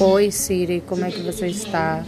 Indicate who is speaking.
Speaker 1: Oi Siri, como é que você está?